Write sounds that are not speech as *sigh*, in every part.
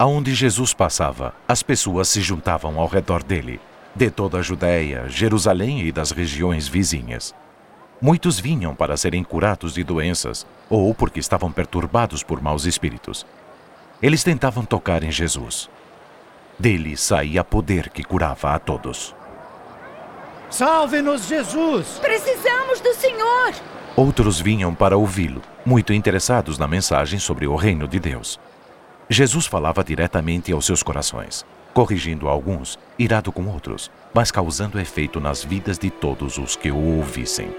Aonde Jesus passava, as pessoas se juntavam ao redor dele, de toda a Judéia, Jerusalém e das regiões vizinhas. Muitos vinham para serem curados de doenças ou porque estavam perturbados por maus espíritos. Eles tentavam tocar em Jesus. Dele saía poder que curava a todos. Salve-nos, Jesus! Precisamos do Senhor! Outros vinham para ouvi-lo, muito interessados na mensagem sobre o reino de Deus. Jesus falava diretamente aos seus corações, corrigindo alguns, irado com outros, mas causando efeito nas vidas de todos os que o ouvissem.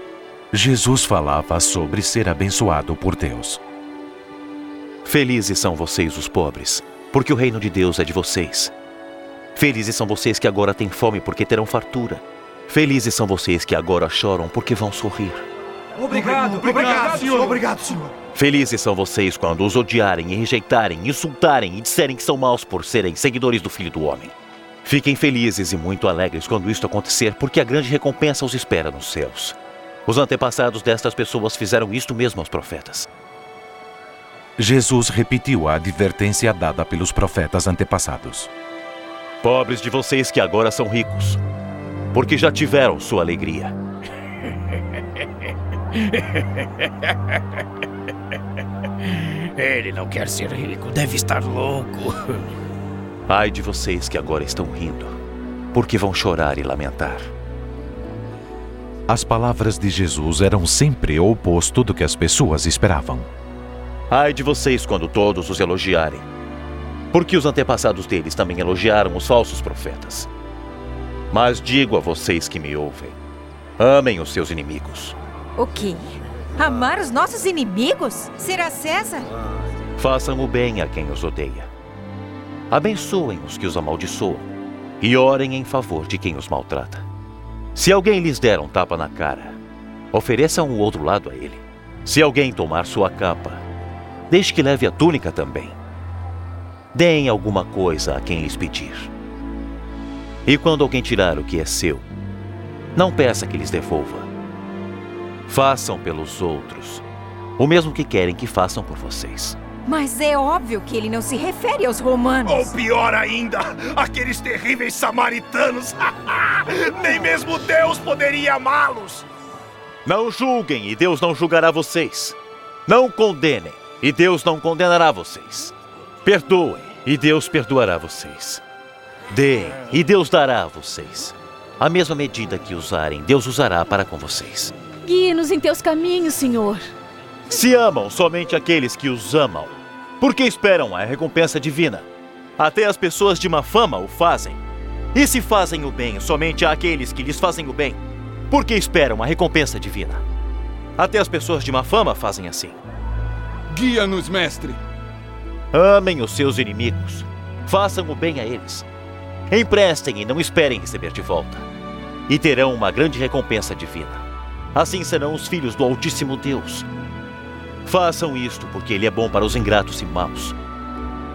Jesus falava sobre ser abençoado por Deus. Felizes são vocês, os pobres, porque o reino de Deus é de vocês. Felizes são vocês que agora têm fome, porque terão fartura. Felizes são vocês que agora choram, porque vão sorrir. Obrigado, obrigado, senhor. Obrigado, senhor. Felizes são vocês quando os odiarem e rejeitarem, insultarem e disserem que são maus por serem seguidores do Filho do Homem. Fiquem felizes e muito alegres quando isto acontecer, porque a grande recompensa os espera nos céus. Os antepassados destas pessoas fizeram isto mesmo aos profetas. Jesus repetiu a advertência dada pelos profetas antepassados. Pobres de vocês que agora são ricos, porque já tiveram sua alegria. *laughs* Ele não quer ser rico, deve estar louco. *laughs* Ai de vocês que agora estão rindo, porque vão chorar e lamentar. As palavras de Jesus eram sempre o oposto do que as pessoas esperavam. Ai de vocês quando todos os elogiarem, porque os antepassados deles também elogiaram os falsos profetas. Mas digo a vocês que me ouvem: amem os seus inimigos. O quê? Amar os nossos inimigos? Será César? Façam o bem a quem os odeia. Abençoem os que os amaldiçoam e orem em favor de quem os maltrata. Se alguém lhes der um tapa na cara, ofereçam o outro lado a ele. Se alguém tomar sua capa, deixe que leve a túnica também. Deem alguma coisa a quem lhes pedir. E quando alguém tirar o que é seu, não peça que lhes devolva. Façam pelos outros o mesmo que querem que façam por vocês. Mas é óbvio que ele não se refere aos romanos. Ou pior ainda, aqueles terríveis samaritanos. *laughs* Nem mesmo Deus poderia amá-los. Não julguem e Deus não julgará vocês. Não condenem e Deus não condenará vocês. Perdoem e Deus perdoará vocês. Deem e Deus dará a vocês. A mesma medida que usarem, Deus usará para com vocês. Guie-nos em teus caminhos, Senhor. Se amam somente aqueles que os amam, por que esperam a recompensa divina? Até as pessoas de má fama o fazem. E se fazem o bem somente àqueles que lhes fazem o bem, por que esperam a recompensa divina? Até as pessoas de má fama fazem assim. Guia-nos, mestre. Amem os seus inimigos. Façam o bem a eles. Emprestem e não esperem receber de volta. E terão uma grande recompensa divina. Assim serão os filhos do Altíssimo Deus. Façam isto porque Ele é bom para os ingratos e maus.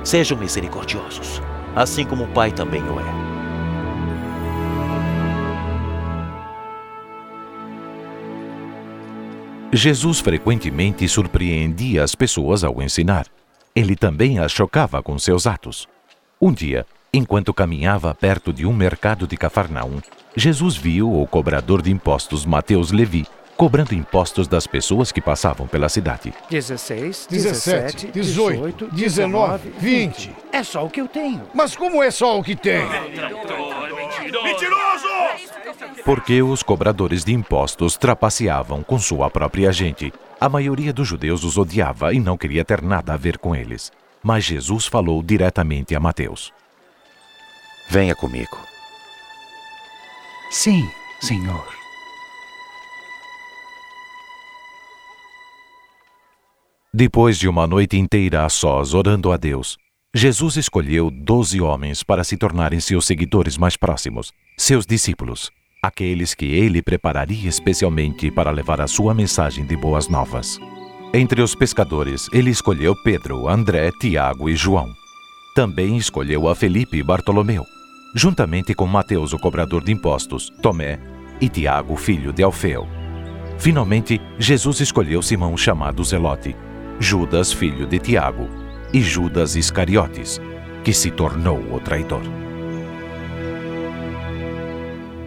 Sejam misericordiosos, assim como o Pai também o é. Jesus frequentemente surpreendia as pessoas ao ensinar. Ele também as chocava com seus atos. Um dia, enquanto caminhava perto de um mercado de Cafarnaum, Jesus viu o cobrador de impostos Mateus Levi cobrando impostos das pessoas que passavam pela cidade. 16, 17, 18, 19, 20. É só o que eu tenho. Mas como é só o que tem? Mentiroso! Porque os cobradores de impostos trapaceavam com sua própria gente. A maioria dos judeus os odiava e não queria ter nada a ver com eles. Mas Jesus falou diretamente a Mateus. Venha comigo. Sim, senhor. Depois de uma noite inteira a sós orando a Deus, Jesus escolheu doze homens para se tornarem seus seguidores mais próximos, seus discípulos, aqueles que ele prepararia especialmente para levar a sua mensagem de boas novas. Entre os pescadores, ele escolheu Pedro, André, Tiago e João. Também escolheu a Felipe e Bartolomeu, juntamente com Mateus, o cobrador de impostos, Tomé e Tiago, filho de Alfeu. Finalmente, Jesus escolheu Simão, chamado Zelote, Judas, filho de Tiago, e Judas Iscariotes, que se tornou o traidor.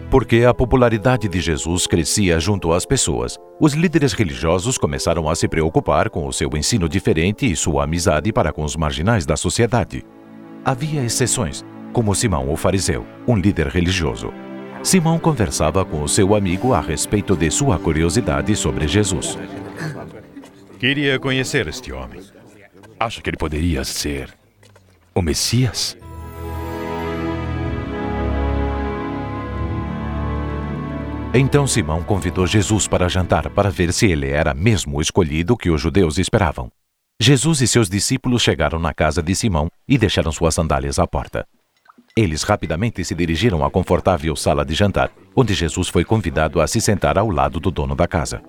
Porque a popularidade de Jesus crescia junto às pessoas, os líderes religiosos começaram a se preocupar com o seu ensino diferente e sua amizade para com os marginais da sociedade. Havia exceções, como Simão o fariseu, um líder religioso. Simão conversava com o seu amigo a respeito de sua curiosidade sobre Jesus. Queria conhecer este homem. Acha que ele poderia ser o Messias? Então Simão convidou Jesus para jantar para ver se ele era mesmo o escolhido que os judeus esperavam. Jesus e seus discípulos chegaram na casa de Simão e deixaram suas sandálias à porta. Eles rapidamente se dirigiram à confortável sala de jantar, onde Jesus foi convidado a se sentar ao lado do dono da casa.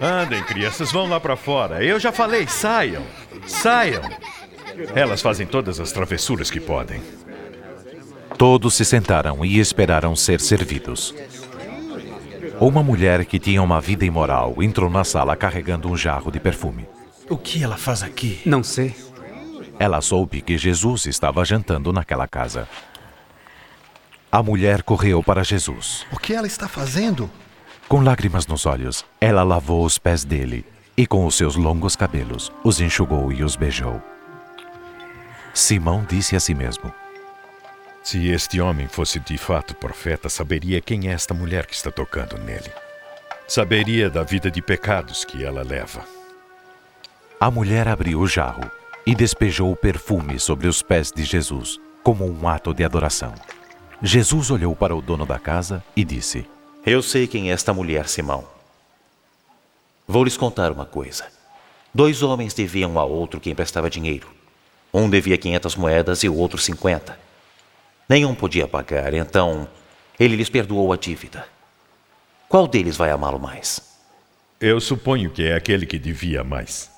Andem, crianças, vão lá para fora. Eu já falei, saiam. Saiam. Elas fazem todas as travessuras que podem. Todos se sentaram e esperaram ser servidos. Uma mulher que tinha uma vida imoral entrou na sala carregando um jarro de perfume. O que ela faz aqui? Não sei. Ela soube que Jesus estava jantando naquela casa. A mulher correu para Jesus. O que ela está fazendo? Com lágrimas nos olhos, ela lavou os pés dele e, com os seus longos cabelos, os enxugou e os beijou. Simão disse a si mesmo: Se este homem fosse de fato profeta, saberia quem é esta mulher que está tocando nele. Saberia da vida de pecados que ela leva. A mulher abriu o jarro e despejou o perfume sobre os pés de Jesus, como um ato de adoração. Jesus olhou para o dono da casa e disse: Eu sei quem é esta mulher, Simão. Vou lhes contar uma coisa. Dois homens deviam um a outro quem prestava dinheiro. Um devia 500 moedas e o outro 50. Nenhum podia pagar, então ele lhes perdoou a dívida. Qual deles vai amá-lo mais? Eu suponho que é aquele que devia mais.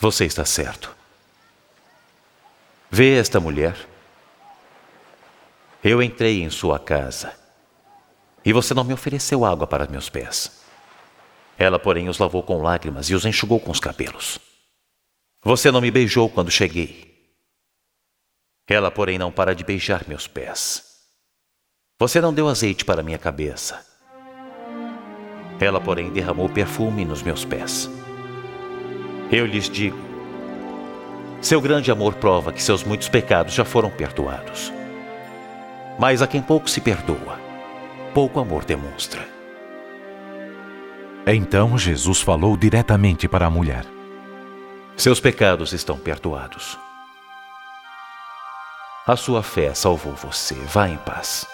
Você está certo. Vê esta mulher? Eu entrei em sua casa e você não me ofereceu água para meus pés. Ela, porém, os lavou com lágrimas e os enxugou com os cabelos. Você não me beijou quando cheguei. Ela, porém, não para de beijar meus pés. Você não deu azeite para minha cabeça. Ela, porém, derramou perfume nos meus pés. Eu lhes digo: seu grande amor prova que seus muitos pecados já foram perdoados. Mas a quem pouco se perdoa, pouco amor demonstra. Então Jesus falou diretamente para a mulher: Seus pecados estão perdoados. A sua fé salvou você. Vá em paz.